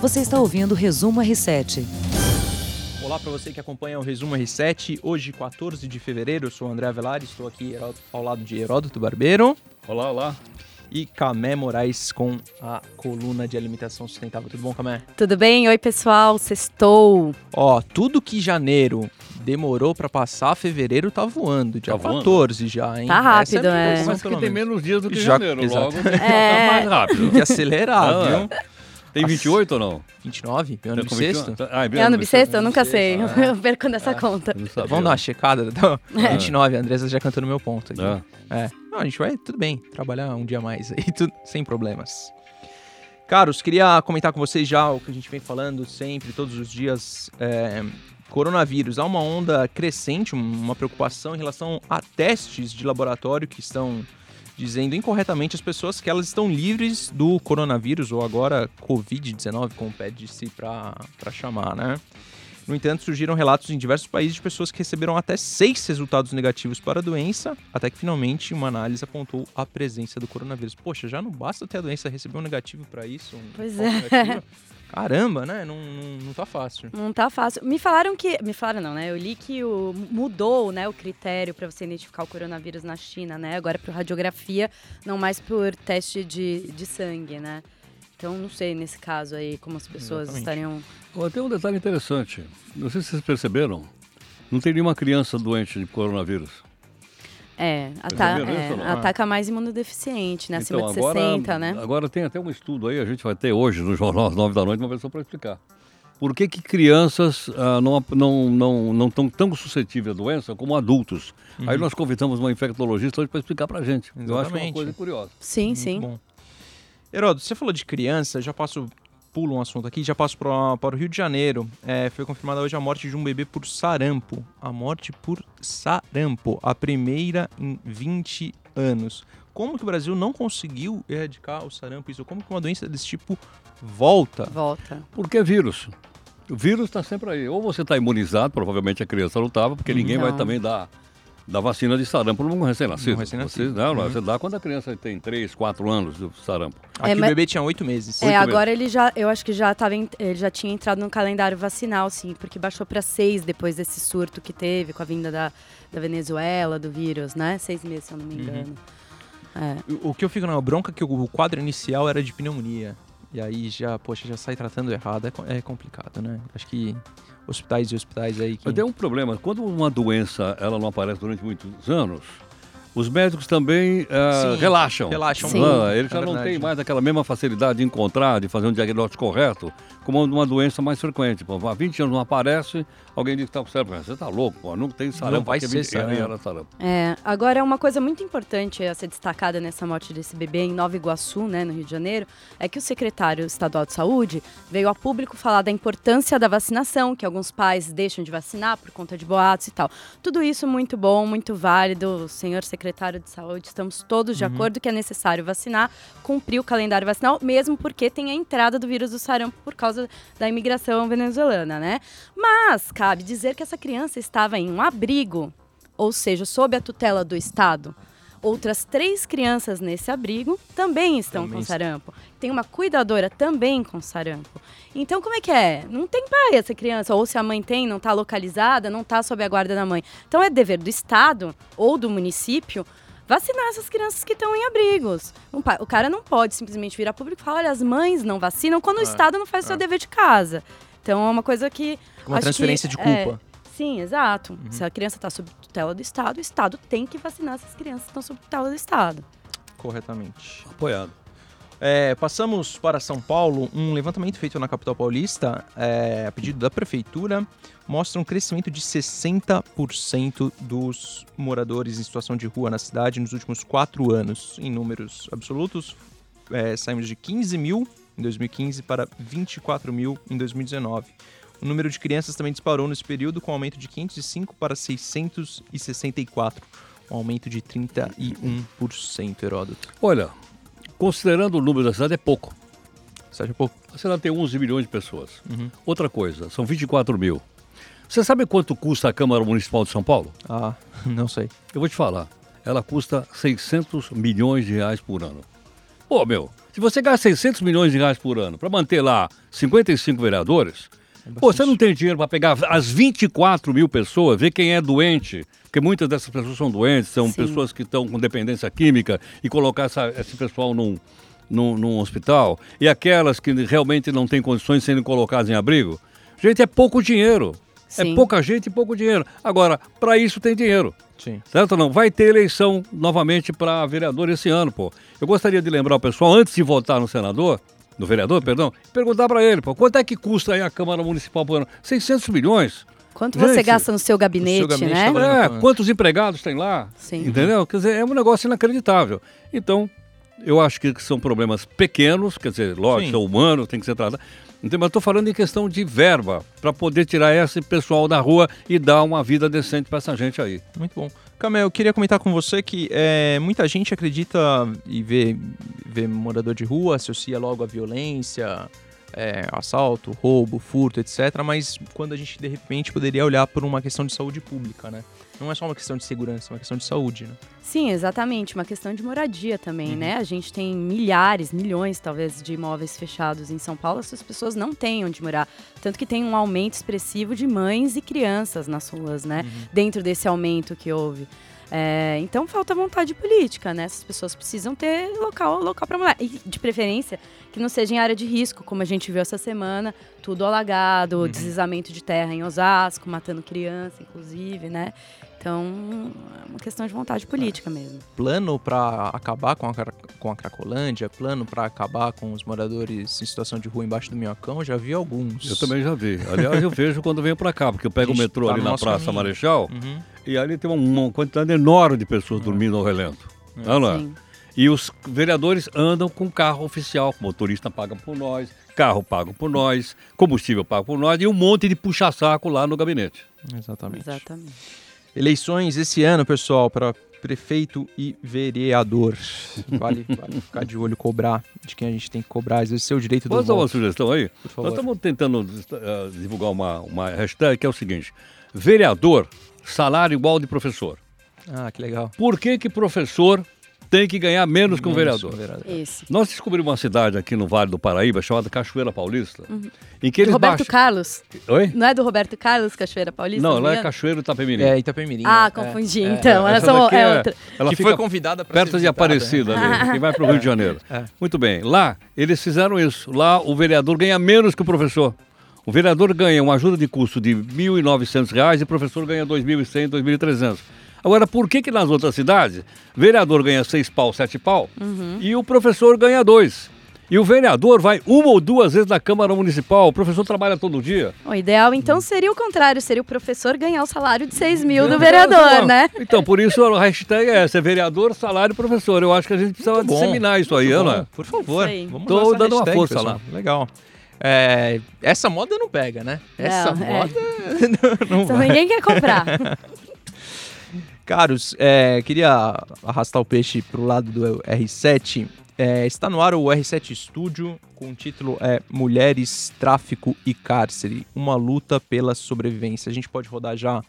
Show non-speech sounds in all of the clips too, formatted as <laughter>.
Você está ouvindo o Resumo R7. Olá para você que acompanha o Resumo R7. Hoje, 14 de fevereiro, eu sou o André Avelar, estou aqui ao lado de Heródoto Barbeiro. Olá, olá. E Camé Moraes com a coluna de alimentação sustentável. Tudo bom, Camé? Tudo bem? Oi, pessoal. Sextou. Ó, tudo que janeiro demorou para passar, fevereiro tá voando. Dia tá 14 já, hein? Tá rápido, é. é. Mas que tem menos dias do que já, janeiro, exato. <laughs> logo é. mais rápido. Tem que acelerar, ah, viu? Tem 28 ou não? 29? Ano bissexto? Ah, é ano bissexto? Eu nunca sei. Ah, <laughs> eu perco nessa ah, conta. Vamos dar uma checada? Então, <laughs> é. 29, a Andressa já cantou no meu ponto aqui. É. é. Não, a gente vai, tudo bem, trabalhar um dia mais aí, <laughs> tudo, sem problemas. Caros, queria comentar com vocês já o que a gente vem falando sempre, todos os dias. É, coronavírus. Há uma onda crescente, uma preocupação em relação a testes de laboratório que estão dizendo incorretamente às pessoas que elas estão livres do coronavírus, ou agora Covid-19, como pede-se para chamar, né? No entanto, surgiram relatos em diversos países de pessoas que receberam até seis resultados negativos para a doença, até que finalmente uma análise apontou a presença do coronavírus. Poxa, já não basta ter a doença, receber um negativo para isso? Um pois é. <laughs> Caramba, né? Não, não, não tá fácil. Não tá fácil. Me falaram que. Me falaram não, né? Eu li que o, mudou né, o critério para você identificar o coronavírus na China, né? Agora para radiografia, não mais por teste de, de sangue, né? Então não sei nesse caso aí como as pessoas Exatamente. estariam. Oh, tem um detalhe interessante. Não sei se vocês perceberam. Não tem nenhuma criança doente de coronavírus. É, ata é ataca mais imunodeficiente, né? Acima então, de agora, 60, né? Agora tem até um estudo aí, a gente vai ter hoje no Jornal às 9 da noite uma pessoa para explicar. Por que, que crianças ah, não estão não, não, não tão, tão suscetíveis à doença como adultos? Uhum. Aí nós convidamos uma infectologista hoje para explicar para a gente. Exatamente. Eu acho que é uma coisa curiosa. Sim, Muito sim. Bom. Heródoto, você falou de criança, já passo pulo um assunto aqui, já passo para, para o Rio de Janeiro. É, foi confirmada hoje a morte de um bebê por sarampo. A morte por sarampo, a primeira em 20 anos. Como que o Brasil não conseguiu erradicar o sarampo? Isso, como que uma doença desse tipo volta? Volta. Porque é vírus. O vírus está sempre aí. Ou você está imunizado, provavelmente a criança não estava, porque ninguém não. vai também dar da vacina de sarampo para um recém-nascido. Recém não, não, uhum. você dá quando a criança tem 3, 4 anos de sarampo. Aqui é, o bebê tinha 8 meses. É, agora ele já, eu acho que já tava, ele já tinha entrado no calendário vacinal, sim, porque baixou para 6 depois desse surto que teve com a vinda da, da Venezuela, do vírus, né? Seis meses, se eu não me uhum. engano. Uhum. É. O, o, que eu fico na bronca é que o quadro inicial era de pneumonia. E aí já, poxa, já sai tratando errado, é, é complicado, né? Acho que hospitais e hospitais aí que... Mas tem um problema, quando uma doença ela não aparece durante muitos anos, os médicos também uh, Sim, relaxam. Relaxam. Sim. Ah, eles já é não têm mais aquela mesma facilidade de encontrar, de fazer um diagnóstico correto, como uma doença mais frequente. Pô, há 20 anos não aparece, alguém diz que está com cérebro. Você está louco, pô, não tem sarampo. Não vai ser sarampo. sarampo. É, agora, uma coisa muito importante a ser destacada nessa morte desse bebê em Nova Iguaçu, né, no Rio de Janeiro, é que o secretário estadual de saúde veio a público falar da importância da vacinação, que alguns pais deixam de vacinar por conta de boatos e tal. Tudo isso muito bom, muito válido. O senhor secretário de saúde, estamos todos de uhum. acordo que é necessário vacinar, cumprir o calendário vacinal, mesmo porque tem a entrada do vírus do sarampo por causa da imigração venezuelana, né? Mas, cabe dizer que essa criança estava em um abrigo, ou seja, sob a tutela do Estado. Outras três crianças nesse abrigo também estão também com sarampo. Tem uma cuidadora também com sarampo. Então, como é que é? Não tem pai essa criança, ou se a mãe tem, não está localizada, não está sob a guarda da mãe. Então, é dever do Estado ou do município vacinar essas crianças que estão em abrigos. o cara não pode simplesmente virar público e falar: olha, as mães não vacinam quando é, o Estado não faz o seu é. dever de casa. Então é uma coisa que. Uma transferência que, de culpa. É, sim, exato. Uhum. Se a criança está sob tutela do Estado, o Estado tem que vacinar essas crianças que estão sob tutela do Estado. Corretamente. Apoiado. É, passamos para São Paulo. Um levantamento feito na capital paulista, é, a pedido da prefeitura, mostra um crescimento de 60% dos moradores em situação de rua na cidade nos últimos quatro anos. Em números absolutos, é, saímos de 15 mil em 2015 para 24 mil em 2019. O número de crianças também disparou nesse período, com um aumento de 505 para 664, um aumento de 31%, Heródoto. Olha, considerando o número da cidade, é pouco. Cidade é pouco. A cidade tem 11 milhões de pessoas. Uhum. Outra coisa, são 24 mil. Você sabe quanto custa a Câmara Municipal de São Paulo? Ah, <laughs> não sei. Eu vou te falar. Ela custa 600 milhões de reais por ano. Pô, meu, se você gasta 600 milhões de reais por ano para manter lá 55 vereadores, é pô, você não tem dinheiro para pegar as 24 mil pessoas, ver quem é doente, porque muitas dessas pessoas são doentes, são Sim. pessoas que estão com dependência química, e colocar essa, esse pessoal num, num, num hospital, e aquelas que realmente não têm condições de serem colocadas em abrigo. Gente, é pouco dinheiro. É Sim. É pouca gente e pouco dinheiro. Agora, para isso tem dinheiro. Sim. Certo ou não? Vai ter eleição novamente para vereador esse ano, pô. Eu gostaria de lembrar o pessoal, antes de votar no senador, no vereador, perdão, perguntar para ele, pô, quanto é que custa aí a Câmara Municipal por ano? 600 milhões. Quanto Gente, você gasta no seu gabinete, seu gabinete né? Tá é, quantos empregados tem lá? Sim. Entendeu? Quer dizer, é um negócio inacreditável. Então, eu acho que são problemas pequenos, quer dizer, lógico, são humanos, tem que ser tratado. Mas estou falando em questão de verba, para poder tirar esse pessoal da rua e dar uma vida decente para essa gente aí. Muito bom. Camel, eu queria comentar com você que é, muita gente acredita e vê, vê morador de rua, associa logo a violência, é, assalto, roubo, furto, etc. Mas quando a gente de repente poderia olhar por uma questão de saúde pública, né? Não é só uma questão de segurança, é uma questão de saúde, né? Sim, exatamente. Uma questão de moradia também, uhum. né? A gente tem milhares, milhões, talvez, de imóveis fechados em São Paulo. Essas pessoas não têm onde morar. Tanto que tem um aumento expressivo de mães e crianças nas ruas, né? Uhum. Dentro desse aumento que houve. É, então falta vontade política, né? Essas pessoas precisam ter local, local para morar. E de preferência que não seja em área de risco, como a gente viu essa semana, tudo alagado, uhum. deslizamento de terra em Osasco, matando criança, inclusive, né? Então, é uma questão de vontade política mesmo. Plano para acabar com a, com a Cracolândia, plano para acabar com os moradores em situação de rua embaixo do Minhocão, já vi alguns. Eu também já vi. Aliás, eu vejo quando venho para cá, porque eu pego o metrô tá ali na Praça caminho. Marechal uhum. e ali tem uma, quantidade enorme de pessoas uhum. dormindo ao relento. Não, não é? E os vereadores andam com carro oficial, motorista paga por nós, carro pago por nós, combustível pago por nós e um monte de puxa-saco lá no gabinete. Exatamente. Exatamente. Eleições esse ano, pessoal, para prefeito e vereador. Vale, vale, ficar de olho, cobrar de quem a gente tem que cobrar, às vezes seu direito do Posso dar uma sugestão aí? Nós estamos tentando uh, divulgar uma, uma hashtag que é o seguinte: vereador, salário igual de professor. Ah, que legal. Por que que professor tem que ganhar menos, menos que um vereador. vereador. Isso. Nós descobrimos uma cidade aqui no Vale do Paraíba chamada Cachoeira Paulista, uhum. em que eles do Roberto baixam... Carlos. Oi? Não é do Roberto Carlos, Cachoeira Paulista? Não, lá é Cachoeira Itapemirim. É, Itapemirim. Ah, é. confundi é. então. É. Essa é, é outra. Ela que foi convidada para Perto de Aparecida, ali, que vai para o Rio de <laughs> Janeiro. É. Muito bem. Lá, eles fizeram isso. Lá, o vereador ganha menos que o professor. O vereador ganha uma ajuda de custo de R$ 1.900 e o professor ganha R$ 2.100, R$ 2.300. Agora, por que que nas outras cidades, vereador ganha seis pau, sete pau, uhum. e o professor ganha dois? E o vereador vai uma ou duas vezes na Câmara Municipal, o professor trabalha todo dia. O ideal, então, seria o contrário, seria o professor ganhar o salário de 6 mil do vereador, né? Então, por isso a hashtag é essa, é vereador, salário, professor. Eu acho que a gente precisa disseminar isso aí, Ana. Por favor, vamos Tô dando uma força pessoal. lá. Legal. É, essa moda não pega, né? Essa não, é. moda é. <laughs> não, não vai. ninguém quer comprar. <laughs> Caros, é, queria arrastar o peixe para o lado do R7. É, está no ar o R7 Studio com o título é Mulheres, Tráfico e Cárcere, uma luta pela sobrevivência. A gente pode rodar já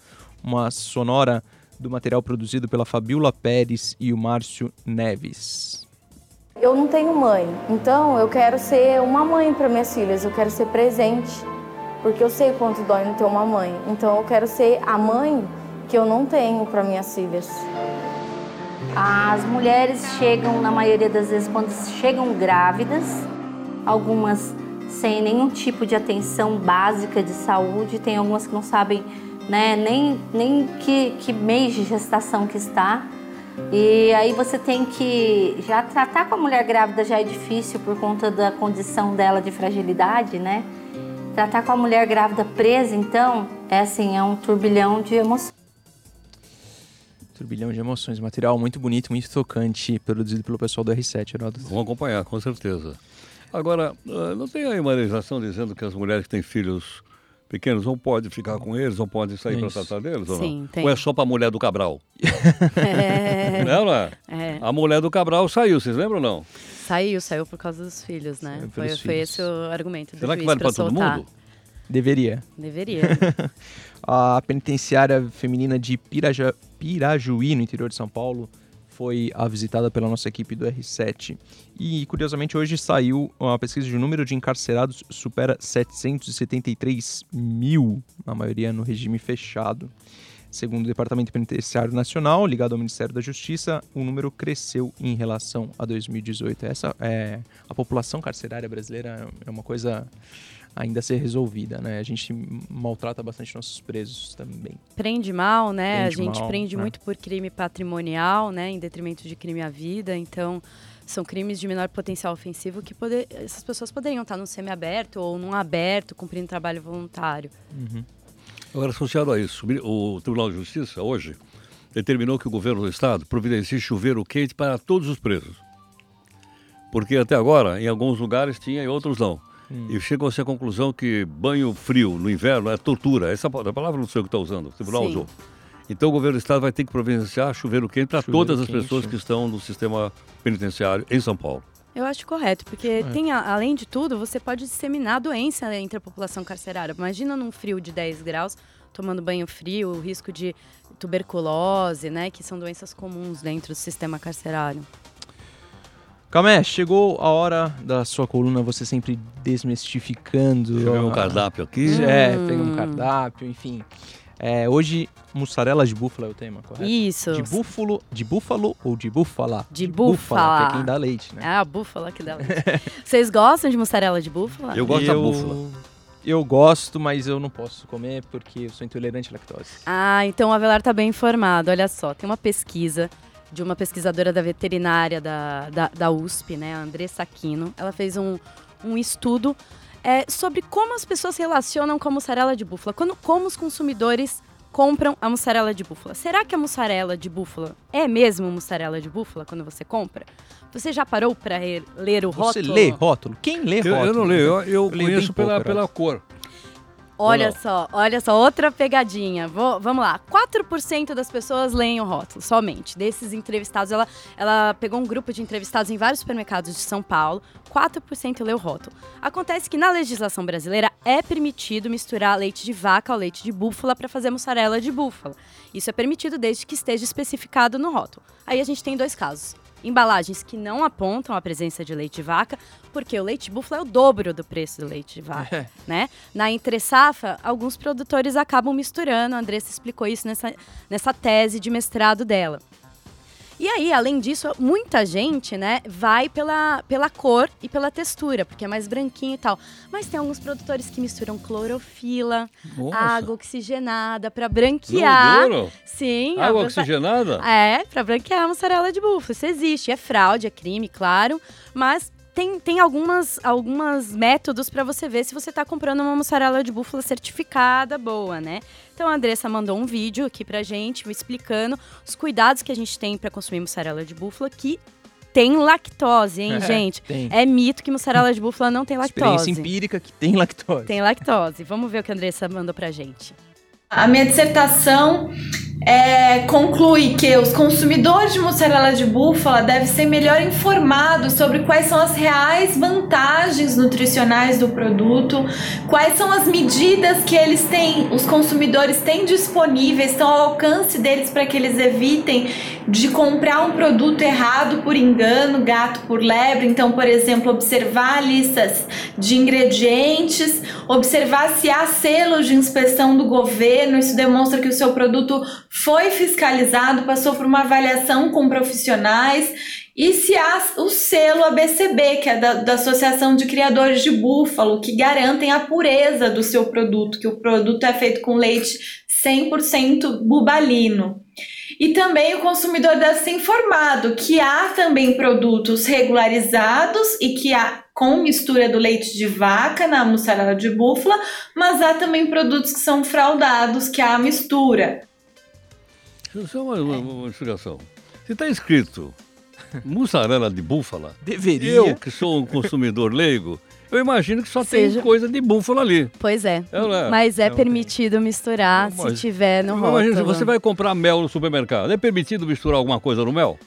uma sonora do material produzido pela Fabiola Pérez e o Márcio Neves. Eu não tenho mãe, então eu quero ser uma mãe para minhas filhas, eu quero ser presente, porque eu sei quanto dói não ter uma mãe. Então eu quero ser a mãe que eu não tenho para minhas filhas. As mulheres chegam, na maioria das vezes, quando chegam grávidas, algumas sem nenhum tipo de atenção básica de saúde, tem algumas que não sabem né, nem, nem que, que mês de gestação que está. E aí você tem que já tratar com a mulher grávida já é difícil por conta da condição dela de fragilidade, né? Tratar com a mulher grávida presa, então, é assim, é um turbilhão de emoções. Turbilhão de emoções. Material muito bonito, muito tocante, produzido pelo pessoal do R7, Heródoto. Vamos acompanhar, com certeza. Agora, ah, não tem aí uma legislação dizendo que as mulheres que têm filhos pequenos não podem ficar com eles, não podem sair para tratar deles? Sim, ou não? Tem. Ou é só para a mulher do Cabral? é. <laughs> Não, não é? é? A mulher do Cabral saiu, vocês lembram ou não? Saiu, saiu por causa dos filhos, né? Foi, foi filhos. esse o argumento do Será que vale para todo mundo? Deveria. Deveria. <laughs> a penitenciária feminina de Piraja, Pirajuí, no interior de São Paulo, foi a visitada pela nossa equipe do R7. E, curiosamente, hoje saiu uma pesquisa de número de encarcerados supera 773 mil, a maioria no regime fechado. Segundo o Departamento Penitenciário Nacional, ligado ao Ministério da Justiça, o número cresceu em relação a 2018. Essa é a população carcerária brasileira é uma coisa ainda a ser resolvida, né? A gente maltrata bastante nossos presos também. Prende mal, né? Prende a gente mal, prende né? muito por crime patrimonial, né? Em detrimento de crime à vida. Então, são crimes de menor potencial ofensivo que poder, essas pessoas poderiam estar no semiaberto ou num aberto, cumprindo trabalho voluntário. Uhum. Agora, associado a isso, o Tribunal de Justiça, hoje, determinou que o governo do Estado providencie chuveiro quente para todos os presos. Porque até agora, em alguns lugares tinha e outros não. Hum. E chegou-se à conclusão que banho frio no inverno é tortura. Essa palavra não sei o que está usando, o tribunal Sim. usou. Então o governo do Estado vai ter que providenciar chuveiro quente para todas as quente. pessoas que estão no sistema penitenciário em São Paulo. Eu acho correto, porque é. tem, além de tudo, você pode disseminar doença entre a população carcerária. Imagina num frio de 10 graus, tomando banho frio, o risco de tuberculose, né? Que são doenças comuns dentro do sistema carcerário. Camé, chegou a hora da sua coluna, você sempre desmistificando. Pegar um cardápio aqui. É, pega um cardápio, enfim. É, hoje, mussarela de búfala é o tema, correto? Isso. De búfalo, de búfalo ou de búfala? De, de búfala. búfala. Que é quem dá leite, né? É a búfala que dá leite. <laughs> Vocês gostam de mussarela de búfala? Eu gosto eu... da búfala. Eu gosto, mas eu não posso comer porque eu sou intolerante à lactose. Ah, então o Avelar tá bem informado. Olha só, tem uma pesquisa de uma pesquisadora da veterinária da, da, da USP, né, a Andressa Aquino. Ela fez um, um estudo é, sobre como as pessoas se relacionam com a mussarela de búfala, quando, como os consumidores compram a mussarela de búfala. Será que a mussarela de búfala é mesmo mussarela de búfala quando você compra? Você já parou para ler o rótulo? Você lê rótulo? Quem lê rótulo? Eu, eu não leio, eu, eu, eu conheço pela, pela cor. Olha só, olha só, outra pegadinha. Vou, vamos lá. 4% das pessoas leem o rótulo, somente. Desses entrevistados, ela, ela pegou um grupo de entrevistados em vários supermercados de São Paulo. 4% lê o rótulo. Acontece que na legislação brasileira é permitido misturar leite de vaca ao leite de búfala para fazer mussarela de búfala. Isso é permitido desde que esteja especificado no rótulo. Aí a gente tem dois casos embalagens que não apontam a presença de leite de vaca, porque o leite de búfala é o dobro do preço do leite de vaca, é. né? Na entre safra, alguns produtores acabam misturando, a Andressa explicou isso nessa, nessa tese de mestrado dela. E aí, além disso, muita gente, né, vai pela, pela cor e pela textura, porque é mais branquinho e tal. Mas tem alguns produtores que misturam clorofila, Nossa. água oxigenada para branquear. Duro. Sim. Água oxigenada? <laughs> É, para branquear a mussarela de búfalo. Isso existe. É fraude, é crime, claro. Mas tem, tem algumas, algumas métodos para você ver se você está comprando uma mussarela de búfala certificada boa, né? Então a Andressa mandou um vídeo aqui pra gente explicando os cuidados que a gente tem para consumir mussarela de búfala que tem lactose, hein, <laughs> é, gente? Tem. É mito que mussarela de búfala não tem lactose. Experiência empírica que tem lactose. Tem lactose. Vamos ver o que a Andressa mandou pra gente. A minha dissertação é, conclui que os consumidores de mussarela de búfala devem ser melhor informados sobre quais são as reais vantagens nutricionais do produto, quais são as medidas que eles têm, os consumidores têm disponíveis, estão ao alcance deles para que eles evitem de comprar um produto errado por engano, gato por lebre. Então, por exemplo, observar listas de ingredientes, observar se há selos de inspeção do governo, isso demonstra que o seu produto foi fiscalizado, passou por uma avaliação com profissionais e se há o selo ABCB, que é da, da, Associação de Criadores de Búfalo, que garantem a pureza do seu produto, que o produto é feito com leite 100% bubalino. E também o consumidor deve ser informado que há também produtos regularizados e que há com mistura do leite de vaca na mussarela de búfala, mas há também produtos que são fraudados, que há mistura. Só uma, uma, uma explicação. Se está escrito mussarela de búfala, deveria. Eu, que sou um consumidor leigo, eu imagino que só Seja... tem coisa de búfala ali. Pois é. é, é? Mas é, é permitido misturar se tiver no rótulo. Imagina, se você vai comprar mel no supermercado, é permitido misturar alguma coisa no mel?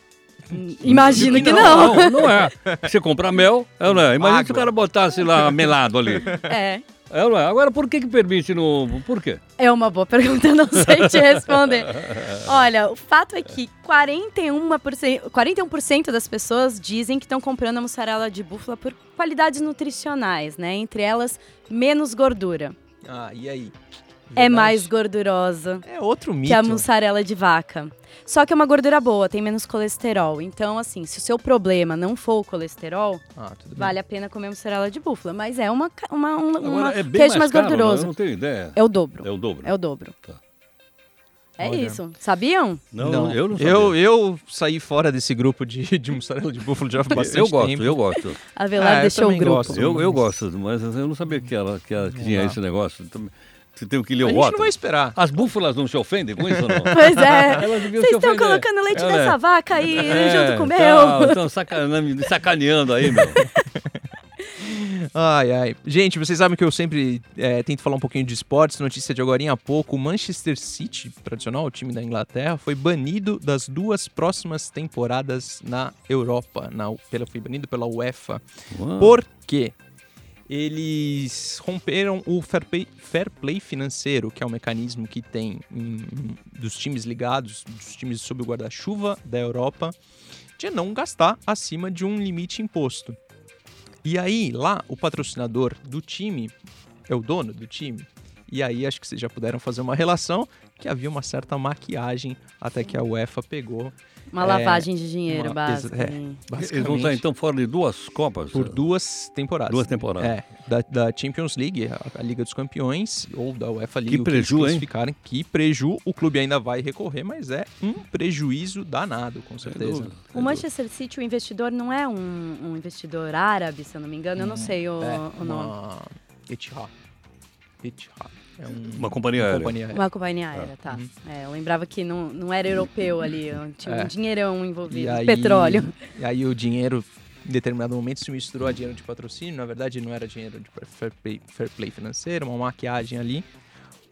Imagino que não. Não, não é. Você compra mel, é, não é? Imagina Água. se o cara botasse lá melado ali. É. É, agora, por que, que permite no. Por quê? É uma boa pergunta, eu não <laughs> sei te responder. Olha, o fato é que 41%, 41 das pessoas dizem que estão comprando a mussarela de búfala por qualidades nutricionais, né? Entre elas, menos gordura. Ah, e aí? É mais gordurosa. É outro mito. Que a mussarela de vaca. Só que é uma gordura boa, tem menos colesterol. Então, assim, se o seu problema não for o colesterol, ah, vale a pena comer mussarela de búfala. Mas é uma, uma, uma, uma é queijo mais, mais caro, gorduroso. Eu não tenho ideia. É o dobro. É o dobro. É o dobro. Tá. É Olha. isso. Sabiam? Não, não, eu não sabia. Eu, eu saí fora desse grupo de, <laughs> de mussarela de búfalo já <laughs> há bastante eu gosto, tempo. Eu gosto, <laughs> eu gosto. Avelar ah, deixou o grupo. Gosto, eu, eu gosto, mas eu não sabia que, ela, que, ela, que tinha esse negócio. Você tem que ler o A voto. gente não vai esperar. As búfalas não se ofendem com isso ou não? <laughs> Pois é. Vocês estão colocando leite é, nessa vaca aí é, junto com o meu. Estão sacaneando, sacaneando aí, meu. <laughs> Ai, ai. Gente, vocês sabem que eu sempre é, tento falar um pouquinho de esportes. Notícia de agora há pouco: o Manchester City, tradicional, o time da Inglaterra, foi banido das duas próximas temporadas na Europa. Na, pela, foi banido pela UEFA. Uau. Por quê? Eles romperam o fair play, fair play, financeiro, que é o mecanismo que tem em, em, dos times ligados, dos times sob o guarda-chuva da Europa, de não gastar acima de um limite imposto. E aí, lá, o patrocinador do time é o dono do time. E aí, acho que vocês já puderam fazer uma relação que havia uma certa maquiagem até que a UEFA pegou uma é, lavagem de dinheiro, uma, básica. É, Eles vão estar então fora de duas Copas? Por duas temporadas. Duas temporadas. É, da, da Champions League, a, a, Liga dos Campeões, ou da UEFA League. Que preju, hein? Que preju, o clube ainda vai recorrer, mas é um prejuízo danado, com certeza. É o Manchester City, o investidor não é um, um investidor árabe, se eu não me engano, eu não hum, sei o, é, o nome. Uma... Etihad. Etihad. É um, uma companhia uma aérea. Companhia aérea. Uma companhia aérea, tá. Uhum. É, eu lembrava que não, não era europeu ali, tinha é. um dinheirão envolvido, aí, petróleo. E aí o dinheiro, em determinado momento, se misturou a dinheiro de patrocínio, na verdade não era dinheiro de fair play, fair play financeiro, uma maquiagem ali.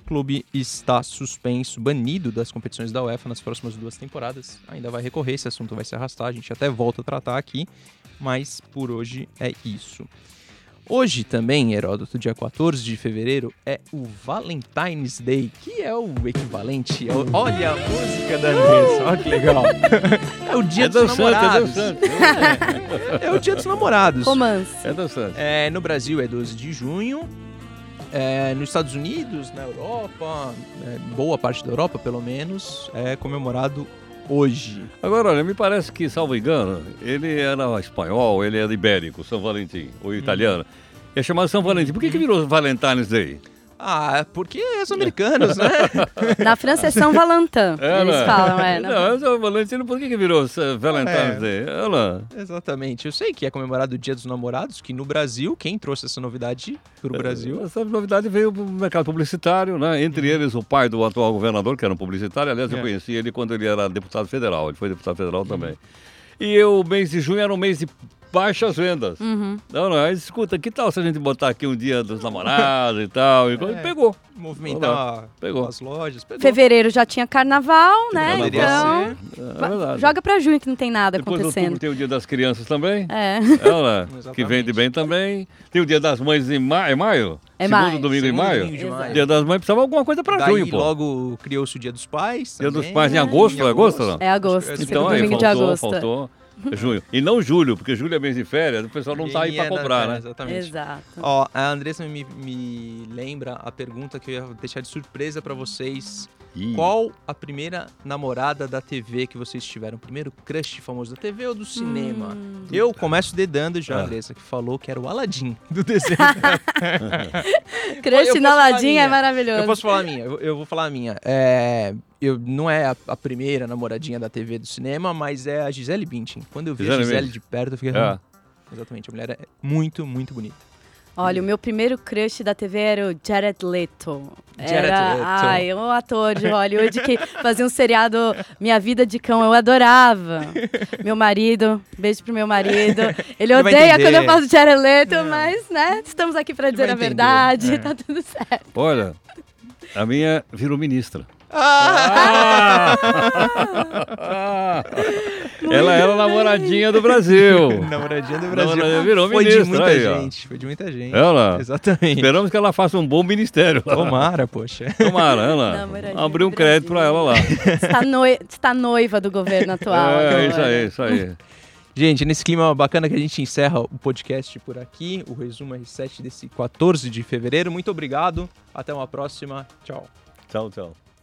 O clube está suspenso, banido das competições da UEFA nas próximas duas temporadas. Ainda vai recorrer, esse assunto vai se arrastar, a gente até volta a tratar aqui, mas por hoje é isso. Hoje também, Heródoto, dia 14 de fevereiro, é o Valentine's Day, que é o equivalente. Ao, olha a música da Andressa, olha que legal. <laughs> É o dia é dos dançante, é namorados. É, é, o dia dos namorados. Romance. É dançante. É, no Brasil é 12 de junho. É, nos Estados Unidos, na Europa, é, boa parte da Europa pelo menos, é comemorado hoje. Agora, olha, me parece que, salvo engano, ele era espanhol, ele era ibérico, São Valentim, ou italiano. Hum. É chamado São Valentim. Por que, que virou Valentine's Day? Ah, porque os americanos, né? <laughs> Na França é São Valentin, é, eles né? falam, é. Não, São Valentim, por que, que virou Valentine's é, Day? Olha Exatamente. Eu sei que é comemorado o Dia dos Namorados, que no Brasil, quem trouxe essa novidade para o é, Brasil? Essa novidade veio do mercado publicitário, né? Entre uhum. eles o pai do atual governador, que era um publicitário. Aliás, eu é. conheci ele quando ele era deputado federal. Ele foi deputado federal também. Uhum. E o mês de junho era um mês de baixas vendas. Uhum. Não, não, aí escuta, que tal se a gente botar aqui um dia dos namorados e tal? E é, pegou. Movimentar pegou. as lojas. Pegou. Fevereiro já tinha carnaval, né? Então, é joga pra junho que não tem nada Depois acontecendo. tem o dia das crianças também. É. é <laughs> que vende bem também. Tem o dia das mães em maio. É maio? É Segundo maio. domingo Segundo em maio? Domingo de maio. Dia das mães precisava alguma coisa pra Daí, junho, pô. logo criou-se o dia dos pais. Dia também, dos pais em agosto, né? é agosto, não? É agosto. Então aí, domingo faltou, de agosto. faltou. É <laughs> junho. E não julho, porque julho é mês de férias, o pessoal não tá aí para comprar, né? Exatamente. Exato. Ó, a Andressa me, me lembra a pergunta que eu ia deixar de surpresa para vocês. Ih. Qual a primeira namorada da TV que vocês tiveram? O primeiro crush famoso da TV ou do cinema? Hum. Eu começo dedando já, ah. Andressa, que falou que era o Aladdin do desenho. <laughs> crush no Aladdin é maravilhoso. Eu posso falar a minha, eu, eu vou falar a minha. É, eu, não é a, a, primeira namoradinha da TV do cinema, mas é a Gisele Bündchen. Quando eu vi Gisele a Gisele de perto, eu fiquei... É. Exatamente, a mulher é muito, muito bonita. Olha, o meu primeiro crush da TV era o Jared Leto. Jared era, Leto. Ai, um ator de Hollywood que fazia um seriado Minha Vida de Cão, eu adorava. Meu marido, beijo pro meu marido. Ele, Ele odeia quando eu faço Jared Leto, Não. mas, né, estamos aqui para dizer a verdade, é. tá tudo certo. Olha, a minha virou ministra. Ah! <laughs> Ela era <laughs> namoradinha do Brasil. namoradinha do Brasil. Namoradinha virou foi ministra, de muita aí, ó. gente, foi de muita gente. Ela? Exatamente. Esperamos que ela faça um bom ministério. Tomara, poxa. Tomara, ela. Namoradinha Abriu um crédito pra ela lá. Está, noi está noiva do governo atual. É, agora. isso aí, isso aí. Gente, nesse clima bacana que a gente encerra o podcast por aqui, o resumo R7 desse 14 de fevereiro. Muito obrigado, até uma próxima. Tchau. Tchau, tchau.